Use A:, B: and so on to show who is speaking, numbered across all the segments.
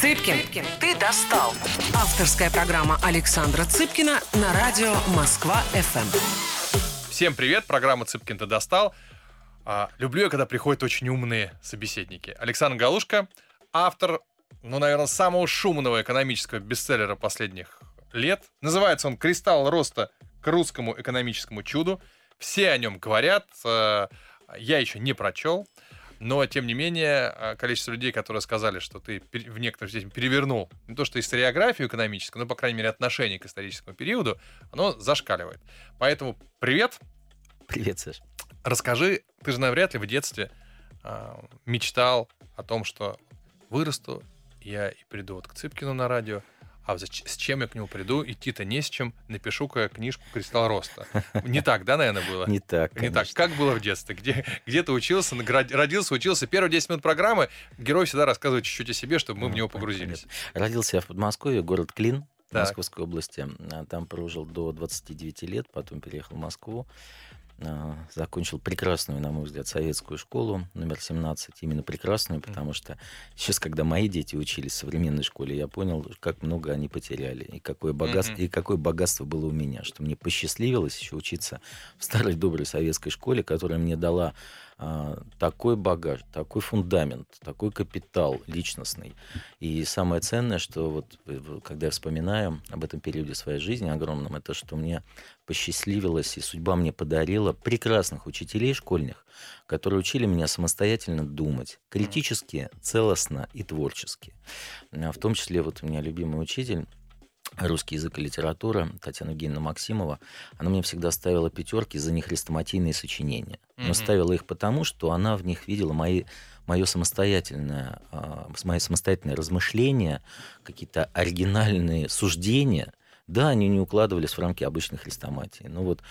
A: Цыпкин, ты достал. Авторская программа Александра Цыпкина на радио Москва-ФМ.
B: Всем привет, программа «Цыпкин ты достал». А, люблю я, когда приходят очень умные собеседники. Александр Галушка, автор, ну, наверное, самого шумного экономического бестселлера последних лет. Называется он «Кристалл роста к русскому экономическому чуду». Все о нем говорят, э, я еще не прочел. Но, тем не менее, э, количество людей, которые сказали, что ты в некотором степени перевернул не то что историографию экономическую, но, по крайней мере, отношение к историческому периоду, оно зашкаливает. Поэтому привет.
C: Привет, Саш.
B: Расскажи, ты же навряд ли в детстве э, мечтал о том, что вырасту, я и приду вот к Цыпкину на радио, а с чем я к нему приду? Идти-то не с чем. Напишу-ка книжку «Кристалл роста». Не так, да, наверное, было?
C: Не так,
B: Не так. Как было в детстве? Где, где ты учился, родился, учился? Первые 10 минут программы герой всегда рассказывает чуть-чуть о себе, чтобы мы в него погрузились.
C: Родился я в Подмосковье, город Клин, так. Московской области. Там прожил до 29 лет, потом переехал в Москву. А, закончил прекрасную, на мой взгляд, советскую школу номер 17. Именно прекрасную, потому что сейчас, когда мои дети учились в современной школе, я понял, как много они потеряли, и какое богатство, mm-hmm. и какое богатство было у меня, что мне посчастливилось еще учиться в старой доброй советской школе, которая мне дала такой багаж, такой фундамент, такой капитал личностный. И самое ценное, что вот когда я вспоминаю об этом периоде своей жизни огромном, это что мне посчастливилось, и судьба мне подарила прекрасных учителей школьных, которые учили меня самостоятельно думать, критически, целостно и творчески. А в том числе вот у меня любимый учитель, русский язык и литература Татьяна Евгеньевна Максимова, она мне всегда ставила пятерки за нехрестоматийные сочинения. Но mm-hmm. ставила их потому, что она в них видела мои, мое самостоятельное, э, мои самостоятельные размышления, какие-то оригинальные суждения. Да, они не укладывались в рамки обычной хрестоматии. Но вот а,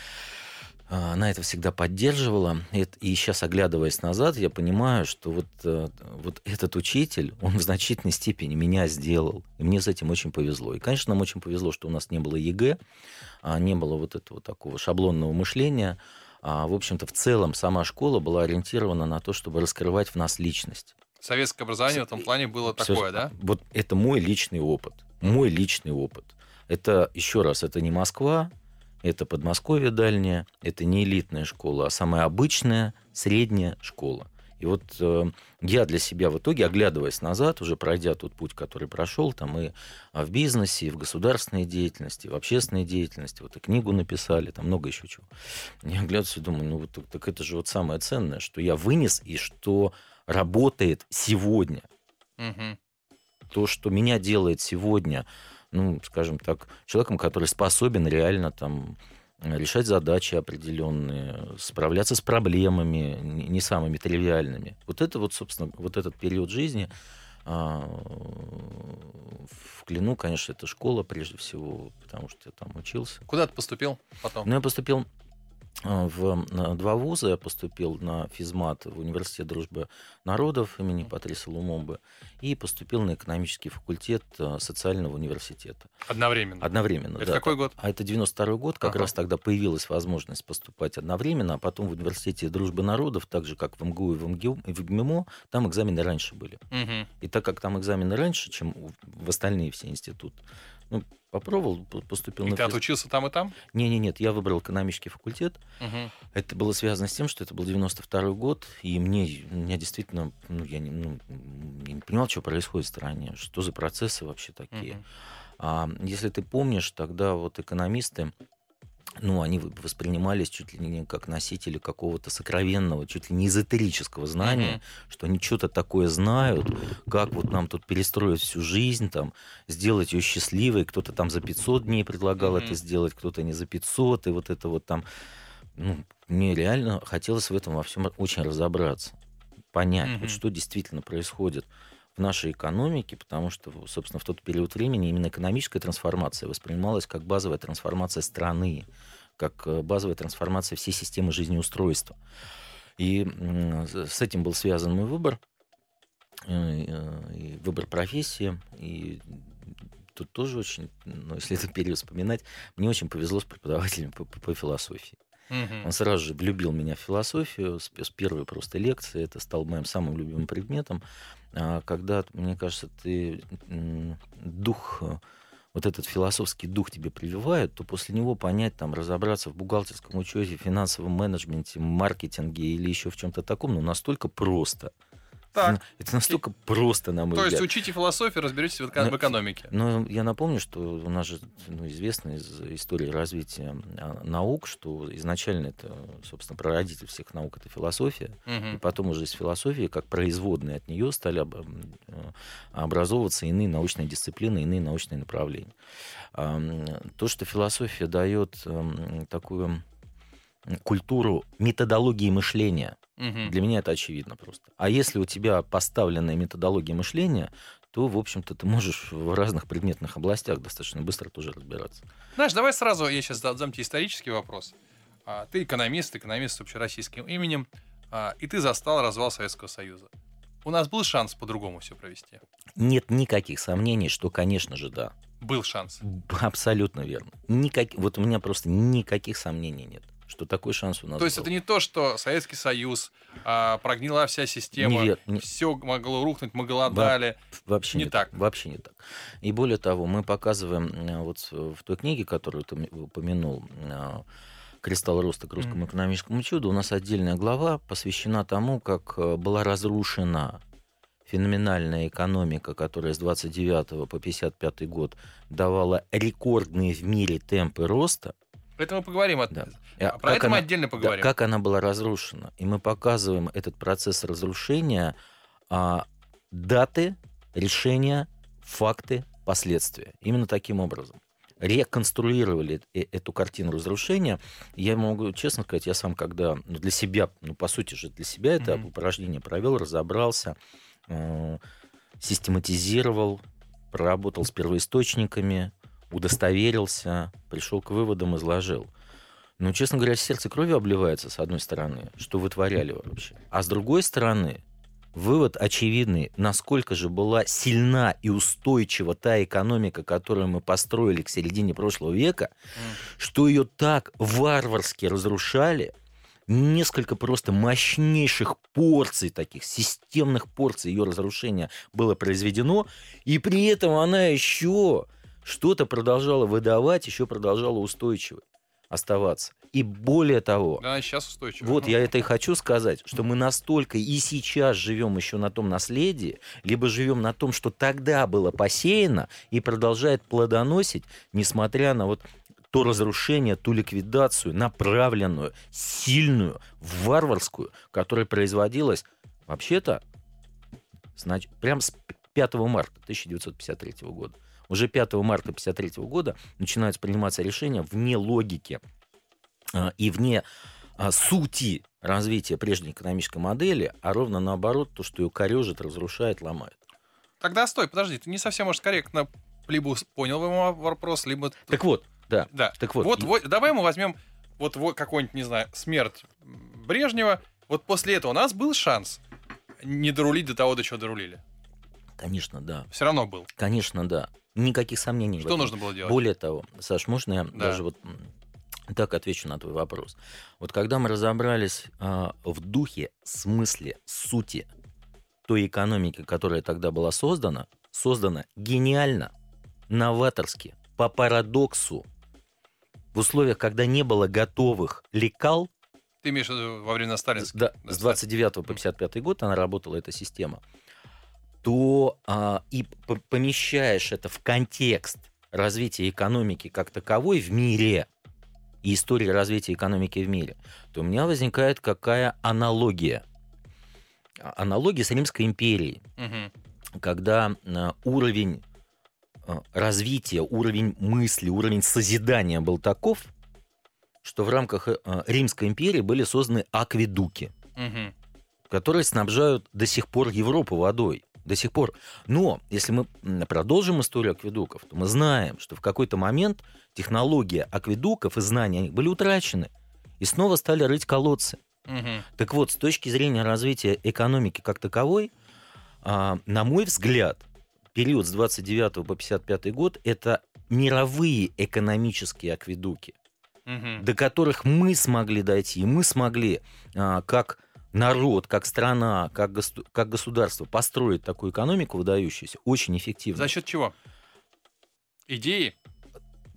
C: она это всегда поддерживала. И сейчас, оглядываясь назад, я понимаю, что вот, э, вот этот учитель, он в значительной степени меня сделал. И мне с этим очень повезло. И, конечно, нам очень повезло, что у нас не было ЕГЭ, а не было вот этого такого шаблонного мышления. А, в общем-то, в целом сама школа была ориентирована на то, чтобы раскрывать в нас личность.
B: Советское образование в этом плане было Все, такое, да?
C: Вот это мой личный опыт. Мой личный опыт. Это, еще раз, это не Москва, это Подмосковье дальнее, это не элитная школа, а самая обычная средняя школа. И вот э, я для себя в итоге, оглядываясь назад, уже пройдя тот путь, который прошел, там и в бизнесе, и в государственной деятельности, и в общественной деятельности, вот и книгу написали, там много еще чего. Я оглядываюсь и думаю, ну вот так это же вот самое ценное, что я вынес и что работает сегодня. Угу. То, что меня делает сегодня ну, скажем так, человеком, который способен реально там решать задачи определенные, справляться с проблемами не самыми тривиальными. Вот это вот, собственно, вот этот период жизни а, в Клину, конечно, это школа прежде всего, потому что я там учился.
B: Куда ты поступил потом?
C: Ну, я поступил в два вуза я поступил на физмат в Университет дружбы народов имени Патриса Лумомбы и поступил на экономический факультет а, социального университета.
B: Одновременно?
C: Одновременно,
B: Это
C: да.
B: какой год?
C: А это 92 год, как ага. раз тогда появилась возможность поступать одновременно, а потом в Университете дружбы народов, так же, как в МГУ и в, МГУ, и в ГМО, там экзамены раньше были. Угу. И так как там экзамены раньше, чем в остальные все институты, ну, попробовал, поступил
B: и
C: на
B: ты физ... отучился там и там?
C: Не, не, нет, я выбрал экономический факультет. Угу. Это было связано с тем, что это был 92 год, и мне, меня действительно, ну, я не, ну, я не понимал, что происходит в стране, что за процессы вообще такие. Угу. А, если ты помнишь, тогда вот экономисты ну, они воспринимались чуть ли не как носители какого-то сокровенного, чуть ли не эзотерического знания, mm-hmm. что они что-то такое знают, как вот нам тут перестроить всю жизнь, там, сделать ее счастливой. Кто-то там за 500 дней предлагал mm-hmm. это сделать, кто-то не за 500, и вот это вот там... Ну, мне реально хотелось в этом во всем очень разобраться, понять, mm-hmm. вот что действительно происходит нашей экономике, потому что, собственно, в тот период времени именно экономическая трансформация воспринималась как базовая трансформация страны, как э, базовая трансформация всей системы жизнеустройства. И с этим был связан мой выбор, э, и выбор профессии, и тут тоже очень, ну, если этот период вспоминать, мне очень повезло с преподавателем по, по, по философии. Угу. Он сразу же влюбил меня в философию с, с первой просто лекции. Это стал моим самым любимым предметом. А, когда, мне кажется, ты дух вот этот философский дух тебе прививают, то после него понять, там, разобраться в бухгалтерском учете, финансовом менеджменте, маркетинге или еще в чем-то таком, ну, настолько просто – так. Это настолько просто, на мой
B: То
C: взгляд.
B: То есть учите философию, разберетесь в, эко- в экономике.
C: Но я напомню, что у нас же ну, известно из истории развития а, наук, что изначально это, собственно, прародитель всех наук это философия, угу. и потом уже из философии, как производные от нее, стали э, образовываться иные научные дисциплины, иные научные направления. То, что философия дает такую культуру методологии мышления. Угу. Для меня это очевидно просто. А если у тебя поставленная методология мышления, то, в общем-то, ты можешь в разных предметных областях достаточно быстро тоже разбираться.
B: Знаешь, давай сразу, я сейчас задам тебе исторический вопрос. А, ты экономист, экономист с общероссийским именем, а, и ты застал развал Советского Союза. У нас был шанс по-другому все провести?
C: Нет никаких сомнений, что, конечно же, да.
B: Был шанс.
C: Абсолютно верно. Никак... Вот у меня просто никаких сомнений нет что такой шанс у нас
B: То есть
C: был.
B: это не то, что Советский Союз, а, прогнила вся система,
C: Нет, не...
B: все могло рухнуть, мы голодали.
C: Во... Вообще не, не так. Вообще не так. И более того, мы показываем э, вот в той книге, которую ты упомянул, э, «Кристалл роста к русскому экономическому чуду», у нас отдельная глава посвящена тому, как э, была разрушена феноменальная экономика, которая с 29 по 55 год давала рекордные в мире темпы роста –
B: это мы поговорим. Да. А про это она, мы отдельно поговорим.
C: Да, как она была разрушена. И мы показываем этот процесс разрушения, а, даты, решения, факты, последствия. Именно таким образом. Реконструировали э, эту картину разрушения. Я могу честно сказать, я сам когда ну, для себя, ну по сути же для себя это mm-hmm. упражнение провел, разобрался, э, систематизировал, проработал с первоисточниками, удостоверился, пришел к выводам, изложил. Ну, честно говоря, сердце кровью обливается, с одной стороны, что вытворяли вообще. А с другой стороны, вывод очевидный, насколько же была сильна и устойчива та экономика, которую мы построили к середине прошлого века, mm. что ее так варварски разрушали, несколько просто мощнейших порций, таких системных порций ее разрушения было произведено, и при этом она еще что-то продолжало выдавать, еще продолжало устойчиво оставаться. И более того...
B: Да, сейчас устойчиво.
C: Вот я это и хочу сказать, что мы настолько и сейчас живем еще на том наследии, либо живем на том, что тогда было посеяно и продолжает плодоносить, несмотря на вот то разрушение, ту ликвидацию, направленную, сильную, варварскую, которая производилась вообще-то значит, прям с 5 марта 1953 года. Уже 5 марта 1953 года начинают приниматься решения вне логики а, и вне а, сути развития прежней экономической модели, а ровно наоборот, то, что ее корежит, разрушает, ломает.
B: Тогда стой, подожди, ты не совсем, может, корректно либо понял мой вопрос, либо...
C: Так вот, да.
B: Да. Так вот. Вот, вот давай мы возьмем вот, вот какой-нибудь, не знаю, смерть Брежнева. Вот после этого у нас был шанс не дорулить до того, до чего дорулили.
C: Конечно, да.
B: Все равно был.
C: Конечно, да. Никаких сомнений.
B: Что нужно было делать?
C: Более того, Саш, можно я да. даже вот так отвечу на твой вопрос. Вот когда мы разобрались э, в духе, смысле, сути той экономики, которая тогда была создана, создана гениально, новаторски, по парадоксу, в условиях, когда не было готовых лекал.
B: Ты имеешь в виду во время сталинских?
C: Да, с 29 по 55 год она работала, эта система то а, и помещаешь это в контекст развития экономики как таковой в мире и истории развития экономики в мире, то у меня возникает какая аналогия. А, аналогия с Римской империей, угу. когда а, уровень а, развития, уровень мысли, уровень созидания был таков, что в рамках Римской империи были созданы акведуки, угу. которые снабжают до сих пор Европу водой до сих пор. Но если мы продолжим историю акведуков, то мы знаем, что в какой-то момент технология акведуков и знания о них были утрачены. И снова стали рыть колодцы. Угу. Так вот, с точки зрения развития экономики как таковой, а, на мой взгляд, период с 29 по 55 год это мировые экономические акведуки.
B: Мгм.
C: до которых мы смогли дойти, и мы смогли а, как народ, как страна, как, госу- как государство построить такую экономику выдающуюся, очень эффективно.
B: За счет чего? Идеи?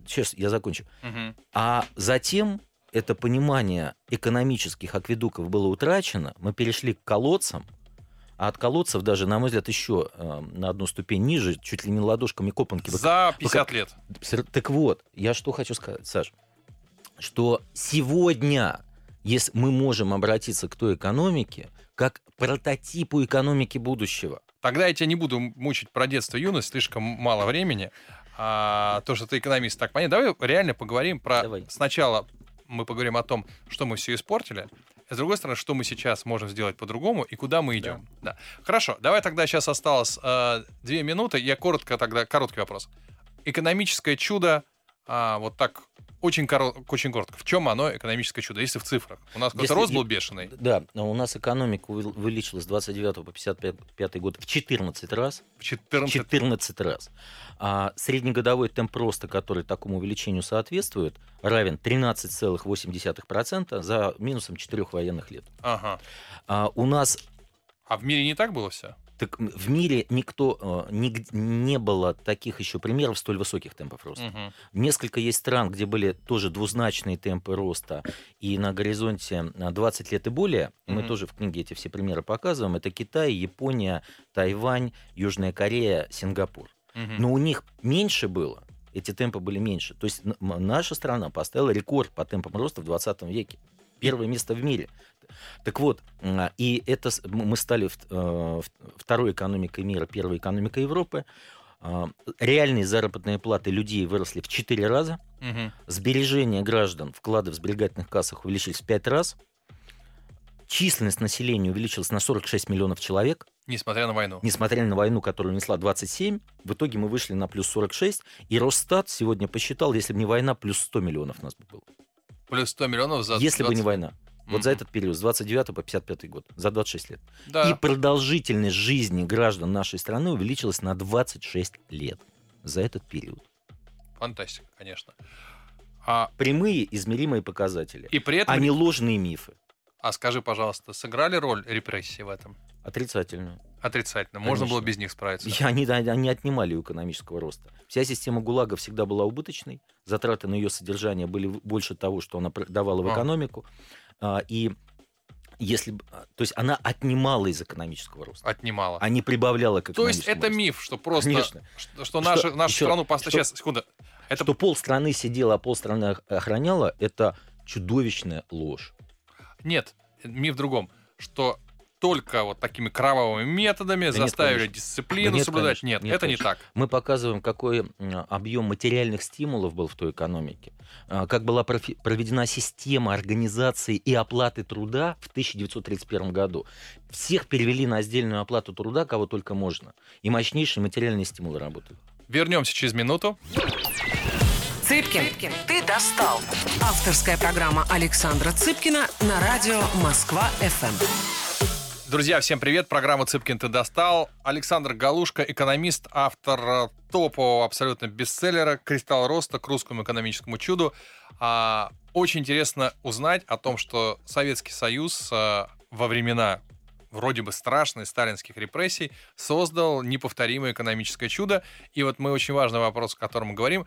C: Сейчас я закончу.
B: Мгм.
C: А затем это понимание экономических акведуков было утрачено, мы перешли к колодцам, а от колодцев даже, на мой взгляд, еще э, на одну ступень ниже, чуть ли не ладошками копанки.
B: За 50 лет.
C: Так вот, я что хочу сказать, Саш, что сегодня, если мы можем обратиться к той экономике, как прототипу экономики будущего.
B: Тогда я тебя не буду мучить про детство и юность, слишком мало времени. А, то, что ты экономист, так понятно. Давай реально поговорим про...
C: Давай.
B: Сначала мы поговорим о том, что мы все испортили, а с другой стороны, что мы сейчас можем сделать по-другому и куда мы идем. Да. Хорошо, давай тогда сейчас осталось э, две минуты. Я коротко тогда, короткий вопрос. Экономическое чудо, а, вот так, очень, коро- очень коротко. В чем оно, экономическое чудо, если в цифрах? У нас какой-то рост был бешеный.
C: Да, у нас экономика увел- увеличилась с 29 по 55 год в 14 раз.
B: В 14
C: 14 раз. А среднегодовой темп роста, который такому увеличению соответствует, равен 13,8% за минусом 4 военных лет.
B: Ага.
C: А у нас
B: А в мире не так было все?
C: Так, в мире никто э, ниг- не было таких еще примеров столь высоких темпов роста.
B: Мгм.
C: Несколько есть стран, где были тоже двузначные темпы роста, и на горизонте а, 20 лет и более, и мы тоже в книге эти все примеры показываем, это Китай, Япония, Тайвань, Южная Корея, Сингапур.
B: Мгм.
C: Но у них меньше было, эти темпы были меньше. То есть наша страна поставила рекорд по темпам роста в 20 веке. Первое место в мире. Так вот, м, и это мы стали э, второй экономикой мира, первой экономикой Европы. А, Реальные заработные платы людей выросли в 4 раза.
B: Мгм.
C: Сбережения граждан, вклады в сберегательных кассах увеличились в 5 раз. Численность населения увеличилась на 46 миллионов человек.
B: Несмотря на войну.
C: Несмотря на войну, которую несла 27, в итоге мы вышли на плюс 46. И Росстат сегодня посчитал, если бы не война, плюс 100 миллионов нас бы было.
B: Плюс 100 миллионов за
C: если бы не
B: 20
C: война. Вот за
B: Мгм.
C: этот период, с 29 по 55 год, за 26 лет.
B: Да.
C: И продолжительность жизни граждан нашей страны увеличилась на 26 лет за этот период.
B: Фантастика, конечно. А,
C: Прямые измеримые показатели,
B: и при этом,
C: а не ложные мифы.
B: а скажи, пожалуйста, сыграли роль репрессии в этом?
C: Отрицательную.
B: Отрицательно. Можно было
C: Конечно.
B: без них справиться.
C: И они, они отнимали у экономического роста. Вся система ГУЛАГа всегда была убыточной, затраты на ее содержание были больше того, что она давала в
B: А.
C: экономику. А, И если, а, то есть она отнимала из экономического роста,
B: Отнимала.
C: а не прибавляла к
B: То есть это
C: росту.
B: миф, что просто...
C: Конечно.
B: Что, что
C: Что-
B: нашу, нашу
C: еще
B: страну...
C: раз,
B: поста-
C: что-
B: Сейчас, секунда. Это
C: Что полстраны сидела, а полстраны ох- охраняла, это чудовищная ложь.
B: Нет, миф в другом. Что только вот такими кровавыми методами
C: нет,
B: заставили
C: конечно.
B: дисциплину
C: Да нет,
B: соблюдать.
C: конечно.
B: Нет,
C: Нет,
B: это не
C: конечно.
B: так.
C: Мы показываем, какой объем материальных стимулов был в той экономике, а, как была профи- проведена система организации и оплаты труда в 1931 году. Всех перевели на отдельную оплату труда, кого только можно. И мощнейшие материальные стимулы работают.
B: Вернемся через минуту.
A: Цыпкин, ты достал. Авторская программа Александра Цыпкина на радио Москва-ФМ.
B: Друзья, всем привет. Программа «Цыпкин ты достал». Александр Галушка, экономист, автор топового абсолютно бестселлера «Кристалл роста к русскому экономическому чуду». А, очень интересно узнать о том, что Советский Союз а, во времена вроде бы страшных сталинских репрессий создал неповторимое экономическое чудо. И вот мы очень важный вопрос, о котором мы говорим,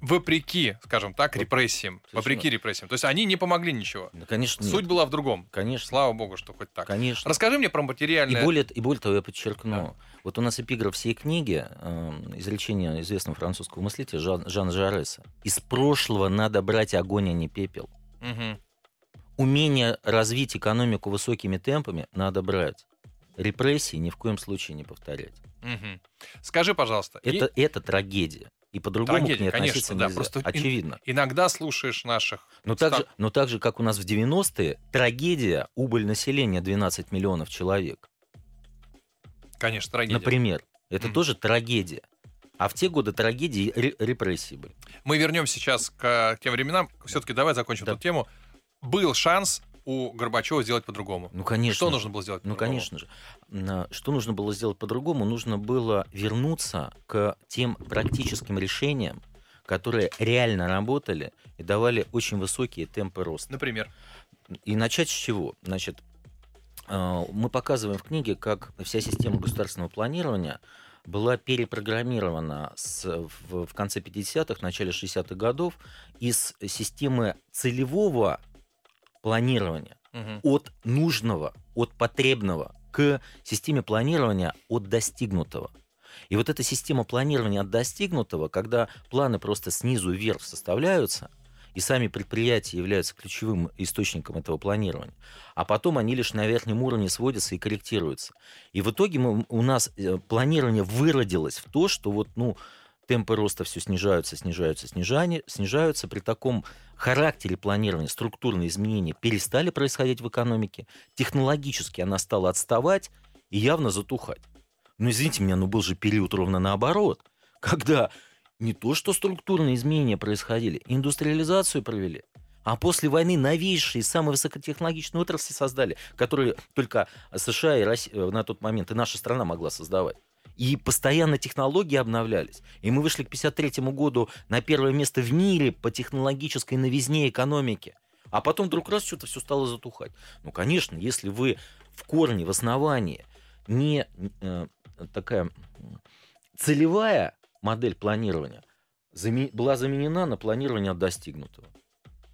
B: вопреки, скажем так,
C: Вот,
B: репрессиям.
C: совершенно.
B: Вопреки репрессиям. То есть они не помогли ничего.
C: Да, конечно, нет.
B: Суть была в другом.
C: Конечно,
B: Слава богу, что хоть так.
C: конечно.
B: Расскажи мне про
C: И
B: материальное...
C: более, и более того, я подчеркну, вот у нас эпиграф всей книги, э, изречение известного французского мыслителя Жан, Жана Жареса. «Из прошлого надо брать огонь, а не пепел».
B: Мгм.
C: Умение развить экономику высокими темпами надо брать. Репрессии ни в коем случае не повторять.
B: Мгм. Скажи, пожалуйста, и-
C: Это, это трагедия. И по-другому к
B: Трагедия,
C: ней
B: конечно,
C: относиться
B: да,
C: нельзя.
B: просто
C: Очевидно.
B: иногда слушаешь наших...
C: Но так, же, но так же, как у нас в 90-е, трагедия, убыль населения 12 миллионов человек.
B: Конечно, трагедия.
C: Например. Это
B: Мгм.
C: тоже трагедия. А в те годы трагедии ре- репрессии были.
B: Мы вернемся сейчас к тем временам. Все-таки давай закончим
C: Да.
B: эту тему. Был шанс у Горбачева сделать по-другому.
C: Ну, конечно.
B: Что нужно было сделать
C: Ну, конечно же. Что нужно было сделать по-другому? Нужно было вернуться к тем практическим решениям, которые реально работали и давали очень высокие темпы роста.
B: Например?
C: И начать с чего? Значит, э, мы показываем в книге, как вся система государственного планирования была перепрограммирована с, в, в конце 50-х, начале 60-х годов из системы целевого планирования угу. от нужного, от потребного к системе планирования от достигнутого. И вот эта система планирования от достигнутого, когда планы просто снизу вверх составляются, и сами предприятия являются ключевым источником этого планирования, а потом они лишь на верхнем уровне сводятся и корректируются. И в итоге мы, у нас э, планирование выродилось в то, что вот, ну, темпы роста все снижаются, снижаются, снижание, снижаются. При таком характере планирования структурные изменения перестали происходить в экономике. Технологически она стала отставать и явно затухать. Но извините меня, ну был же период ровно наоборот, когда не то что структурные изменения происходили, индустриализацию провели, а после войны новейшие, самые высокотехнологичные отрасли создали, которые только США и Россия, на тот момент и наша страна могла создавать. И постоянно технологии обновлялись. И мы вышли к 1953 году на первое место в мире по технологической новизне экономики. А потом вдруг раз что-то все стало затухать. Ну, конечно, если вы в корне, в основании не э, такая целевая модель планирования была заменена на планирование от достигнутого.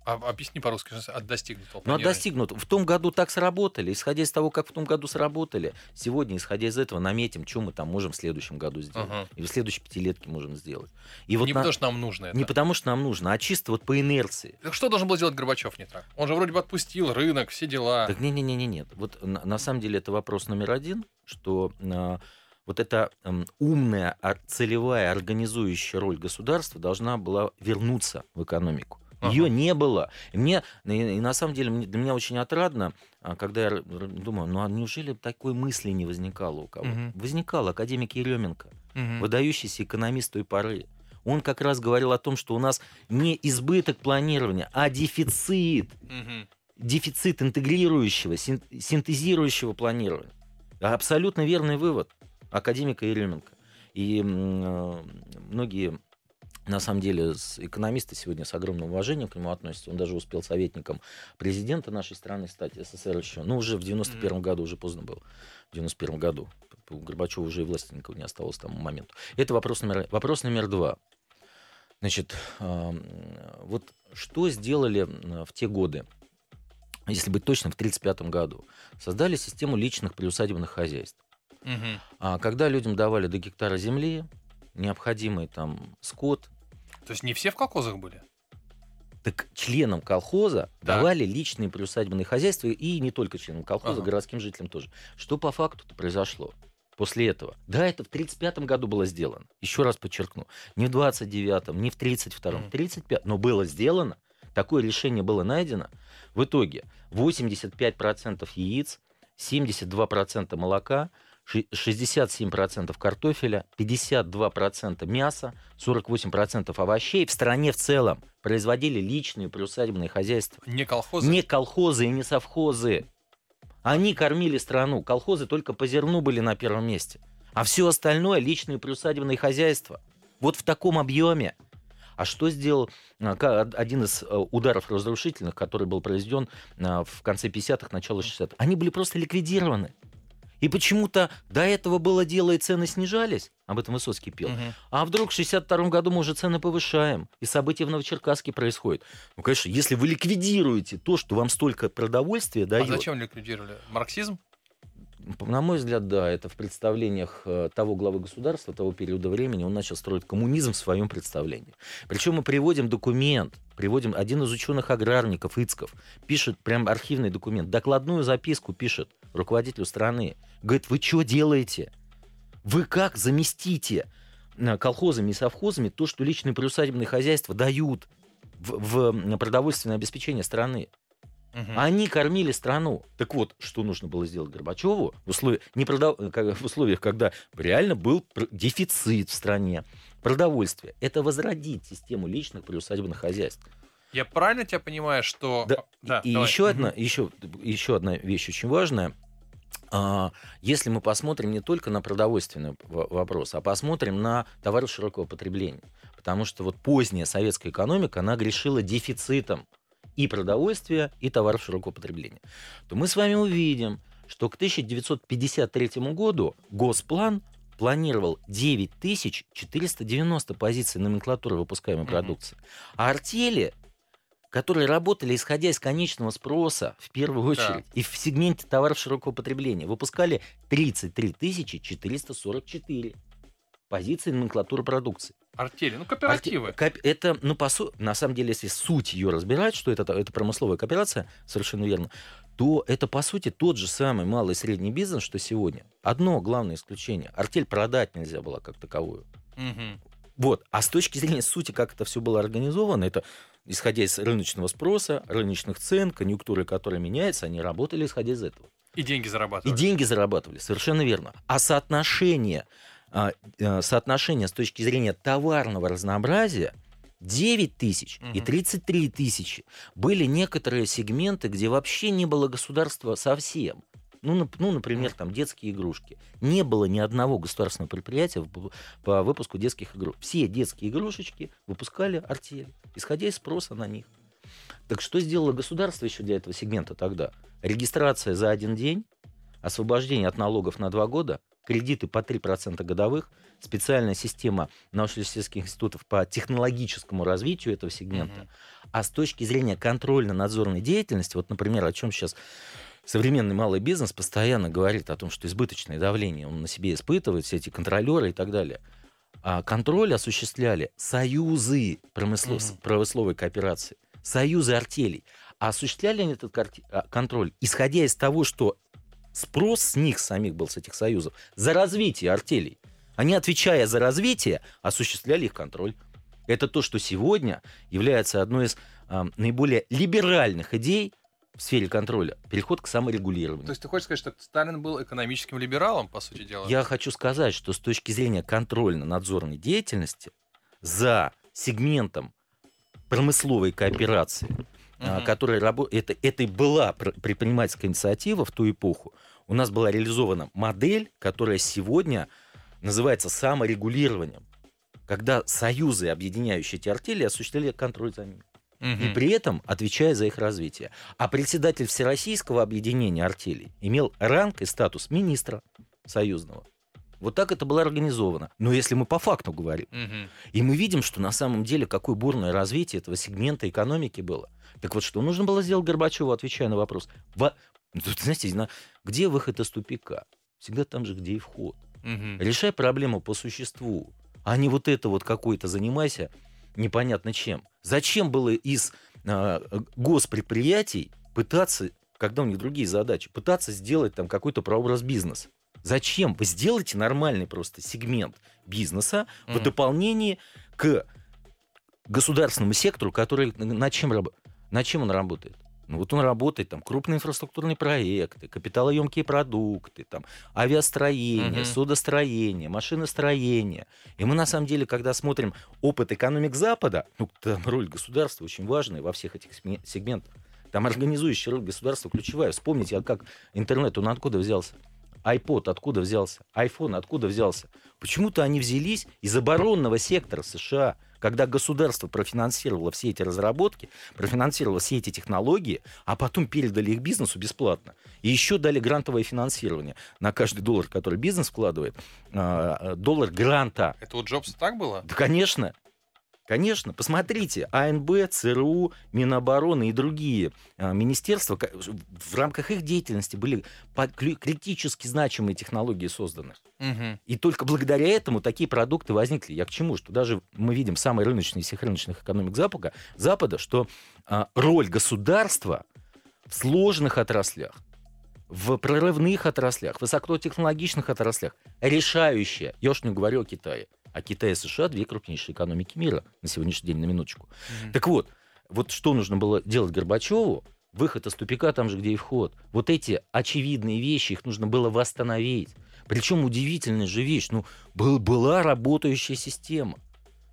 B: А, объясни по-русски, от достигнутого.
C: Ну, от достигнутого. В том году так сработали. Исходя из того, как в том году сработали, сегодня, исходя из этого, наметим, что мы там можем в следующем году сделать. Ага. И в следующей пятилетке можем сделать.
B: И вот не на... потому, что нам нужно это.
C: Не потому, что нам нужно, а чисто вот по инерции.
B: Так что должен был сделать Горбачев не так? Он же вроде бы отпустил рынок, все дела.
C: Так не-не-не, нет. Вот на, на самом деле это вопрос номер один, что... А, вот эта э, умная, целевая, организующая роль государства должна была вернуться в экономику. Ее ага. не было. И мне, и, и на самом деле, для меня очень отрадно, а, когда я думаю, ну а неужели такой мысли не возникало у кого? Угу. Возникал академик Еременко, угу. выдающийся экономист той поры. Он как раз говорил о том, что у нас не избыток планирования, а дефицит. Угу. Дефицит интегрирующего, синтезирующего планирования. Абсолютно верный вывод академика Еременко. И э, многие на самом деле, экономисты сегодня с огромным уважением к нему относятся. Он даже успел советником президента нашей страны стать, СССР еще. Ну, уже в 91 mm-hmm. году, уже поздно было. В 91 году. У Горбачева уже и власти никого не осталось тому моменту. Это вопрос номер, вопрос номер два. Значит, вот что сделали в те годы, если быть точным, в 1935 году? Создали систему личных приусадебных хозяйств. Угу. Когда людям давали до гектара земли, необходимый там скот.
B: То есть не все в колхозах были?
C: Так членам колхоза да. давали личные приусадебные хозяйства, и не только членам колхоза, ага. городским жителям тоже. Что по факту-то произошло? после этого. Да, это в 1935 году было сделано. Еще раз подчеркну. Не в 29-м, не в 32-м, в 35 но было сделано. Такое решение было найдено. В итоге 85% яиц, 72% молока, 67% картофеля, 52% мяса, 48% овощей в стране в целом производили личные приусадебные хозяйства.
B: Не колхозы?
C: Не колхозы и не совхозы. Они кормили страну. Колхозы только по зерну были на первом месте. А все остальное личные приусадебные хозяйства. Вот в таком объеме. А что сделал а, один из э, ударов разрушительных, который был произведен а, в конце 50-х, начало 60-х? Они были просто ликвидированы. И почему-то до этого было дело, и цены снижались. Об этом Высоцкий пел. Угу. А вдруг в 62 году мы уже цены повышаем. И события в Новочеркасске происходят. Ну, конечно, если вы ликвидируете то, что вам столько продовольствия дает...
B: А зачем ликвидировали? Марксизм?
C: На мой взгляд, да, это в представлениях э, того главы государства, того периода времени, он начал строить коммунизм в своем представлении. Причем мы приводим документ, приводим один из ученых-аграрников, Ицков, пишет прям архивный документ, докладную записку пишет руководителю страны. Говорит, вы что делаете? Вы как заместите э, колхозами и совхозами то, что личные приусадебные хозяйства дают в, в продовольственное обеспечение страны? Угу. Они кормили страну. Так вот, что нужно было сделать Горбачеву в, условиях, не продав... в условиях, когда реально был дефицит в стране продовольствия? Это возродить систему личных приусадебных хозяйств.
B: Я правильно тебя понимаю, что...
C: Да, да и давай. еще, одна, еще, еще одна вещь очень важная. а, если мы посмотрим не только на продовольственный вопрос, а посмотрим на товары широкого потребления. Потому что вот поздняя советская экономика, она грешила дефицитом и продовольствия, и товаров широкого потребления. То мы с вами увидим, что к 1953 году Госплан планировал 9490 позиций номенклатуры выпускаемой mm-hmm. продукции. А артели которые работали исходя из конечного спроса в первую очередь да. и в сегменте товаров широкого потребления, выпускали 33 444 позиции номенклатуры продукции.
B: Артели, ну кооперативы.
C: Арте, коп, это, ну по сути, на самом деле, если суть ее разбирать, что это, это промысловая кооперация, совершенно верно, то это по сути тот же самый малый и средний бизнес, что сегодня. Одно главное исключение: артель продать нельзя было как таковую. Угу. Вот. А с точки зрения сути, как это все было организовано, это исходя из рыночного спроса, рыночных цен, конъюнктуры, которые меняются, они работали исходя из этого.
B: И деньги зарабатывали.
C: И деньги зарабатывали, совершенно верно. А соотношение, соотношение с точки зрения товарного разнообразия 9 тысяч угу. и 33 тысячи были некоторые сегменты, где вообще не было государства совсем. Ну, ну, например, там детские игрушки. Не было ни одного государственного предприятия по выпуску детских игрушек. Все детские игрушечки выпускали артели, исходя из спроса на них. Так что сделало государство еще для этого сегмента тогда? Регистрация за один день, освобождение от налогов на два года, кредиты по 3% годовых, специальная система научно-исследовательских институтов по технологическому развитию этого сегмента. Mm-hmm. А с точки зрения контрольно-надзорной деятельности, вот, например, о чем сейчас современный малый бизнес постоянно говорит о том, что избыточное давление он на себе испытывает, все эти контролеры и так далее. А контроль осуществляли союзы промыслов... mm-hmm. промысловой кооперации, союзы артелей. А осуществляли они этот а, контроль, исходя из того, что спрос с них самих был, с этих союзов, за развитие артелей. Они, отвечая за развитие, осуществляли их контроль. Это то, что сегодня является одной из э, наиболее либеральных идей в сфере контроля, переход к саморегулированию.
B: То есть ты хочешь сказать, что Сталин был экономическим либералом, по сути дела?
C: Я хочу сказать, что с точки зрения контрольно-надзорной деятельности за сегментом промысловой кооперации, угу. которая работает, это, это и была предпринимательская инициатива в ту эпоху, у нас была реализована модель, которая сегодня называется саморегулированием, когда союзы, объединяющие эти артели, осуществляли контроль за ними угу. и при этом отвечая за их развитие. А председатель Всероссийского объединения артелей имел ранг и статус министра союзного. Вот так это было организовано. Но если мы по факту говорим, угу. и мы видим, что на самом деле какое бурное развитие этого сегмента экономики было. Так вот, что нужно было сделать Горбачеву, отвечая на вопрос. Во... Знаете, где выход из тупика? Всегда там же, где и вход. Угу. Решай проблему по существу, а не вот это вот какой-то занимайся непонятно чем. Зачем было из э, госпредприятий пытаться, когда у них другие задачи, пытаться сделать там какой-то прообраз бизнеса? Зачем? Вы сделайте нормальный просто сегмент бизнеса mm-hmm. в дополнении к государственному сектору, который на чем, на чем он работает? Ну вот он работает, там, крупные инфраструктурные проекты, капиталоемкие продукты, там, авиастроение, угу. судостроение, машиностроение. И мы, на самом деле, когда смотрим опыт экономик Запада, ну, там роль государства очень важная во всех этих сегментах. Там организующая роль государства ключевая. Вспомните, а как интернет, он откуда взялся? iPod откуда взялся? iPhone откуда взялся? Почему-то они взялись из оборонного сектора США, когда государство профинансировало все эти разработки, профинансировало все эти технологии, а потом передали их бизнесу бесплатно. И еще дали грантовое финансирование. На каждый доллар, который бизнес вкладывает, а, доллар гранта.
B: Это у Джобса так было?
C: Да, конечно. Конечно, посмотрите, АНБ, ЦРУ, Минобороны и другие а, министерства, в рамках их деятельности были критически значимые технологии созданы. Угу. И только благодаря этому такие продукты возникли. Я к чему? Что даже мы видим самый рыночный из всех рыночных экономик Запада, Запада что а, роль государства в сложных отраслях, в прорывных отраслях, высокотехнологичных отраслях решающая. Я уж не говорю о Китае а Китай и США две крупнейшие экономики мира на сегодняшний день, на минуточку. Mm-hmm. Так вот, вот что нужно было делать Горбачеву? Выход из тупика там же, где и вход. Вот эти очевидные вещи, их нужно было восстановить. Причем удивительная же вещь, ну, был, была работающая система.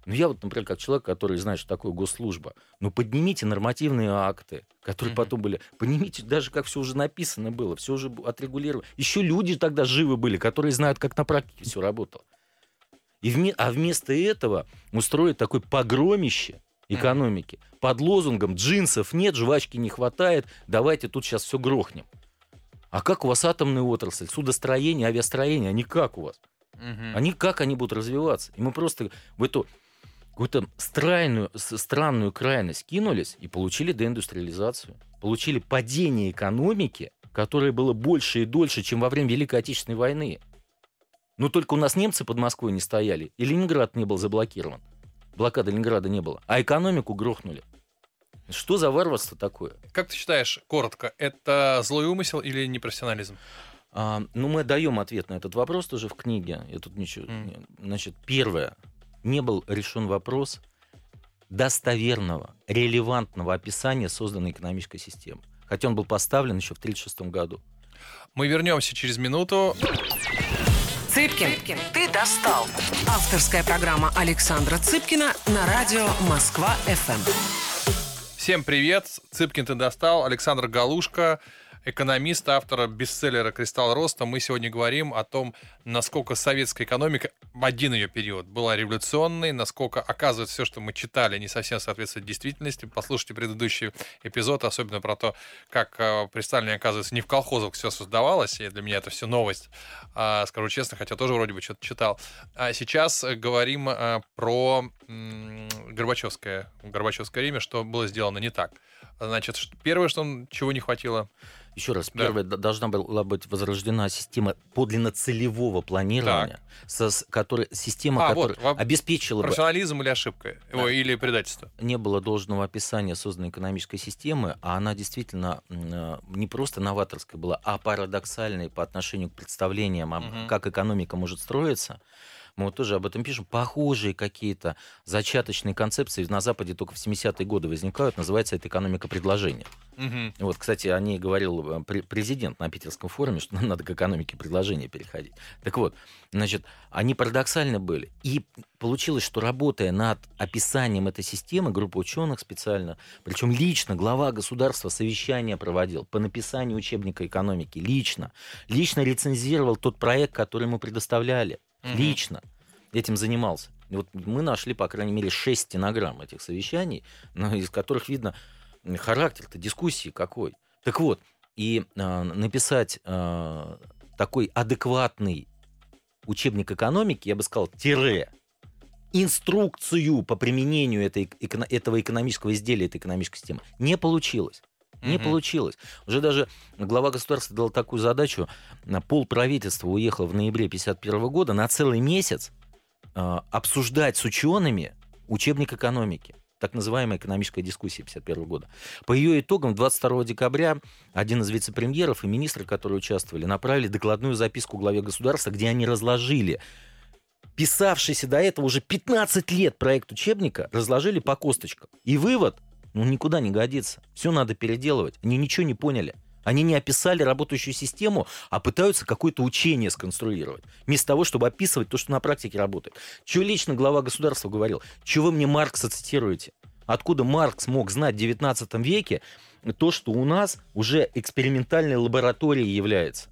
C: Ну, я вот, например, как человек, который знает, что такое госслужба, ну, поднимите нормативные акты, которые mm-hmm. потом были. Поднимите даже, как все уже написано было, все уже отрегулировано. Еще люди тогда живы были, которые знают, как на практике все работало. И вме... А вместо этого устроить такое погромище экономики mm-hmm. под лозунгом «джинсов нет, жвачки не хватает, давайте тут сейчас все грохнем». А как у вас атомная отрасль, судостроение, авиастроение, они как у вас? Угу. Они как они будут развиваться? И мы просто в эту какую-то странную, странную крайность кинулись и получили деиндустриализацию. Получили падение экономики, которое было больше и дольше, чем во время Великой Отечественной войны. Но только у нас немцы под Москвой не стояли, и Ленинград не был заблокирован. Блокады Ленинграда не было. А экономику грохнули. Что за варварство такое?
B: Как ты считаешь, коротко, это злой умысел или непрофессионализм?
C: А, ну, мы даем ответ на этот вопрос тоже в книге. Я тут ничего. Mm. Значит, первое. Не был решен вопрос достоверного, релевантного описания созданной экономической системы. Хотя он был поставлен еще в 1936 году.
B: Мы вернемся через минуту.
A: Цыпкин, Цыпкин, ты достал. Авторская программа Александра Цыпкина на радио Москва-ФМ.
B: Всем привет. Цыпкин ты достал. Александр Галушка экономист, автора бестселлера «Кристалл роста». Мы сегодня говорим о том, насколько советская экономика в один ее период была революционной, насколько, оказывается, все, что мы читали, не совсем соответствует действительности. Послушайте предыдущий эпизод, особенно про то, как э, при Сталине, оказывается, не в колхозах все создавалось, и для меня это все новость, а, скажу честно, хотя тоже вроде бы что-то читал. А сейчас говорим а, про Горбачевское, Горбачевское время, что было сделано не так. Значит, первое, что чего не хватило,
C: еще раз, да. первое, должна была быть возрождена система подлинно целевого планирования, со, который, система, а, которая вот, обеспечила
B: профессионализм
C: бы...
B: или ошибка, да. или предательство?
C: Не было должного описания созданной экономической системы, а она действительно э, не просто новаторская была, а парадоксальной по отношению к представлениям, угу. как экономика может строиться мы вот тоже об этом пишем, похожие какие-то зачаточные концепции на Западе только в 70-е годы возникают, называется это экономика предложения. Угу. Вот, кстати, о ней говорил э, президент на Питерском форуме, что надо к экономике предложения переходить. Так вот, значит, они парадоксальны были. И получилось, что работая над описанием этой системы, группа ученых специально, причем лично глава государства совещание проводил по написанию учебника экономики, лично, лично рецензировал тот проект, который мы предоставляли угу. лично этим занимался. И вот мы нашли, по крайней мере, шесть стенограмм этих совещаний, из которых видно характер-то дискуссии какой. Так вот, и э, написать э, такой адекватный учебник экономики, я бы сказал, тире, инструкцию по применению этой, этого экономического изделия, этой экономической системы, не получилось. Не угу. получилось. Уже даже глава государства дал такую задачу. Пол правительства уехал в ноябре 1951 года на целый месяц э, обсуждать с учеными учебник экономики так называемая экономическая дискуссия 1951 года. По ее итогам 22 декабря один из вице-премьеров и министры, которые участвовали, направили докладную записку главе государства, где они разложили писавшийся до этого уже 15 лет проект учебника, разложили по косточкам. И вывод – ну, никуда не годится. Все надо переделывать. Они ничего не поняли. Они не описали работающую систему, а пытаются какое-то учение сконструировать. Вместо того, чтобы описывать то, что на практике работает. Чего лично глава государства говорил? Чего вы мне Маркса цитируете? Откуда Маркс мог знать в 19 веке то, что у нас уже экспериментальной лабораторией является?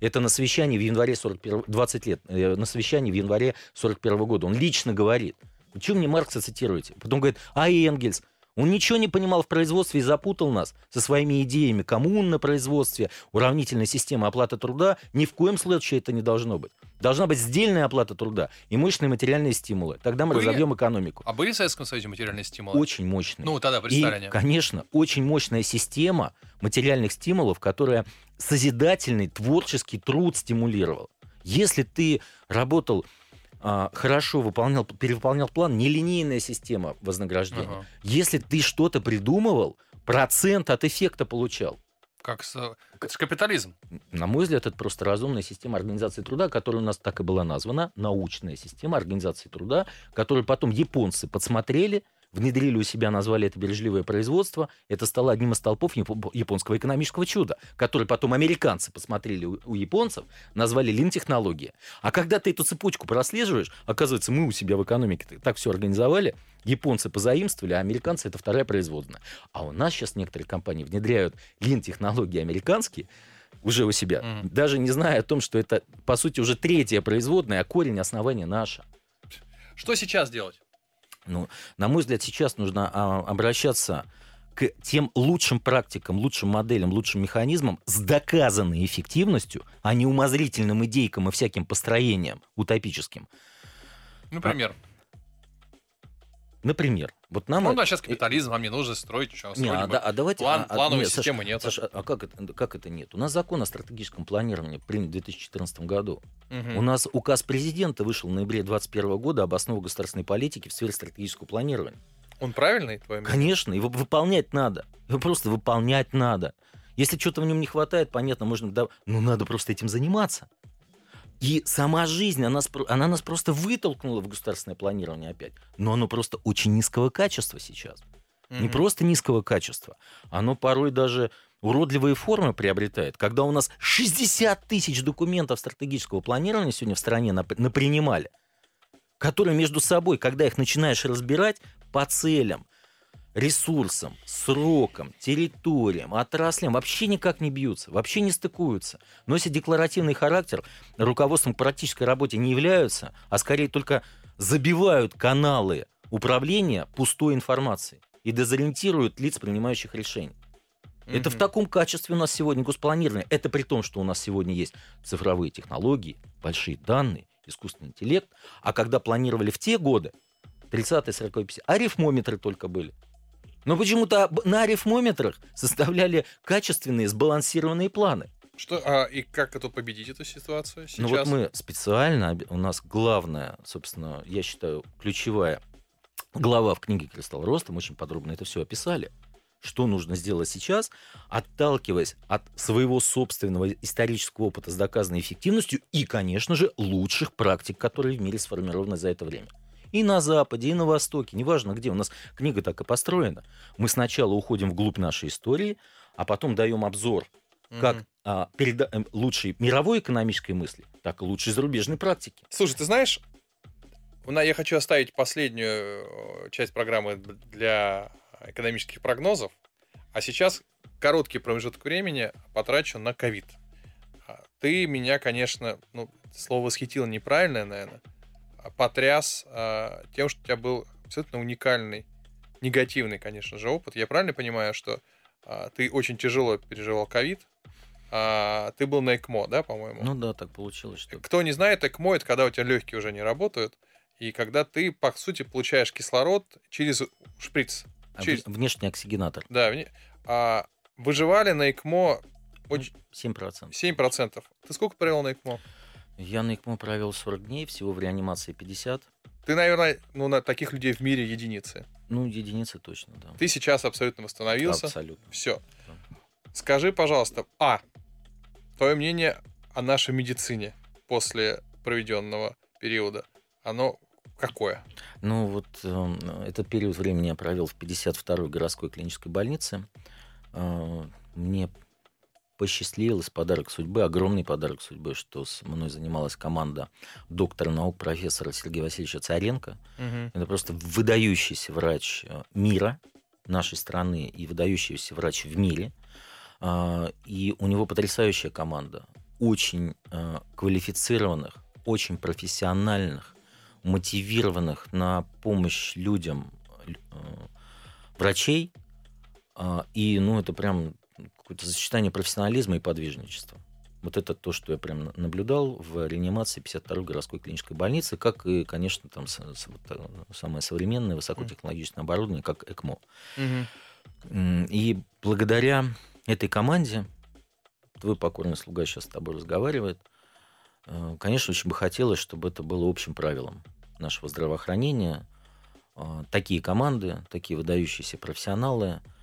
C: Это на совещании в январе 41, 20 лет, э, на совещании в январе 41 года. Он лично говорит. Чего мне Маркса цитируете? Потом говорит, а Энгельс? Он ничего не понимал в производстве и запутал нас со своими идеями коммун на производстве, уравнительной системы оплаты труда. Ни в коем случае это не должно быть. Должна быть сдельная оплата труда и мощные материальные стимулы. Тогда мы были? разовьем экономику.
B: А были в Советском Союзе материальные стимулы?
C: Очень мощные.
B: Ну, тогда при Сталине.
C: И, конечно, очень мощная система материальных стимулов, которая созидательный, творческий труд стимулировала. Если ты работал хорошо выполнял, перевыполнял план, нелинейная система вознаграждения. Ага. Если ты что-то придумывал, процент от эффекта получал.
B: Как с, с капитализм.
C: На мой взгляд, это просто разумная система организации труда, которая у нас так и была названа, научная система организации труда, которую потом японцы подсмотрели, внедрили у себя, назвали это бережливое производство. Это стало одним из столпов японского экономического чуда, который потом американцы посмотрели у японцев, назвали лин-технология. А когда ты эту цепочку прослеживаешь, оказывается, мы у себя в экономике так все организовали, японцы позаимствовали, а американцы это вторая производная. А у нас сейчас некоторые компании внедряют лин-технологии американские, уже у себя, mm. даже не зная о том, что это, по сути, уже третья производная, а корень основания наша.
B: Что сейчас делать?
C: Ну, на мой взгляд, сейчас нужно а, обращаться к тем лучшим практикам, лучшим моделям, лучшим механизмам с доказанной эффективностью, а не умозрительным идейкам и всяким построениям утопическим.
B: Например?
C: Например, вот нам...
B: Ну да, сейчас капитализм, вам не нужно строить ничего. Не, а, да, а давайте... План, а, плановой нет, системы нет.
C: Саша, а как это, как это нет? У нас закон о стратегическом планировании принят в 2014 году. Угу. У нас указ президента вышел в ноябре 2021 года об основах государственной политики в сфере стратегического планирования.
B: Он правильный, твой
C: Конечно, его выполнять надо. Его просто выполнять надо. Если что-то в нем не хватает, понятно, можно... Ну, надо просто этим заниматься. И сама жизнь, она, она нас просто вытолкнула в государственное планирование опять. Но оно просто очень низкого качества сейчас. Mm-hmm. Не просто низкого качества, оно порой даже уродливые формы приобретает. Когда у нас 60 тысяч документов стратегического планирования сегодня в стране напринимали, которые между собой, когда их начинаешь разбирать по целям, ресурсам, срокам, территориям, отраслям вообще никак не бьются, вообще не стыкуются. Носят декларативный характер, руководством к практической работе не являются, а скорее только забивают каналы управления пустой информацией и дезориентируют лиц, принимающих решения. Mm-hmm. Это в таком качестве у нас сегодня госпланирование. Это при том, что у нас сегодня есть цифровые технологии, большие данные, искусственный интеллект. А когда планировали в те годы, 30-е, 40-е, 50-е, арифмометры только были. Но почему-то на арифмометрах составляли качественные, сбалансированные планы.
B: Что, а, и как это победить эту ситуацию сейчас?
C: Ну вот мы специально, у нас главная, собственно, я считаю, ключевая глава в книге «Кристалл роста», мы очень подробно это все описали, что нужно сделать сейчас, отталкиваясь от своего собственного исторического опыта с доказанной эффективностью и, конечно же, лучших практик, которые в мире сформированы за это время. И на Западе, и на Востоке, неважно где. У нас книга так и построена. Мы сначала уходим вглубь нашей истории, а потом даем обзор как mm-hmm. а, переда- эм, лучшей мировой экономической мысли, так и лучшей зарубежной практики.
B: Слушай, ты знаешь, я хочу оставить последнюю э, часть программы для экономических прогнозов, а сейчас короткий промежуток времени потрачу на ковид. А, ты меня, конечно, ну, слово восхитил неправильное, наверное, потряс э, тем, что у тебя был абсолютно уникальный, негативный, конечно же, опыт. Я правильно понимаю, что э, ты очень тяжело переживал ковид, а ты был на ЭКМО, да, по-моему?
C: Ну да, так получилось. Что...
B: Кто не знает, ЭКМО это когда у тебя легкие уже не работают, и когда ты, по сути, получаешь кислород через шприц.
C: А через... Внешний оксигенатор.
B: Да, вне... а, выживали на ЭКМО...
C: 7%.
B: 7%. Ты сколько провел на ЭКМО?
C: Я на ЭКМО провел 40 дней, всего в реанимации 50.
B: Ты, наверное, ну, на таких людей в мире единицы.
C: Ну, единицы точно, да.
B: Ты сейчас абсолютно восстановился.
C: Абсолютно.
B: Все. Да. Скажи, пожалуйста, а, твое мнение о нашей медицине после проведенного периода, оно какое?
C: Ну, вот э, этот период времени я провел в 52-й городской клинической больнице. Э, мне посчастливилось, подарок судьбы, огромный подарок судьбы, что с мной занималась команда доктора наук профессора Сергея Васильевича Царенко. Угу. Это просто выдающийся врач э, мира нашей страны и выдающийся врач в мире. А, и у него потрясающая команда очень э, квалифицированных, очень профессиональных, мотивированных на помощь людям э, врачей. А, и, ну, это прям какое-то сочетание профессионализма и подвижничества. Вот это то, что я прям наблюдал в реанимации 52-й городской клинической больницы, как и, конечно, там вот, самое современное высокотехнологичное оборудование, как ЭКМО. Mm-hmm. И благодаря этой команде, твой покорный слуга сейчас с тобой разговаривает, э, конечно, очень бы хотелось, чтобы это было общим правилом нашего здравоохранения. Э, такие команды, такие выдающиеся профессионалы – Э,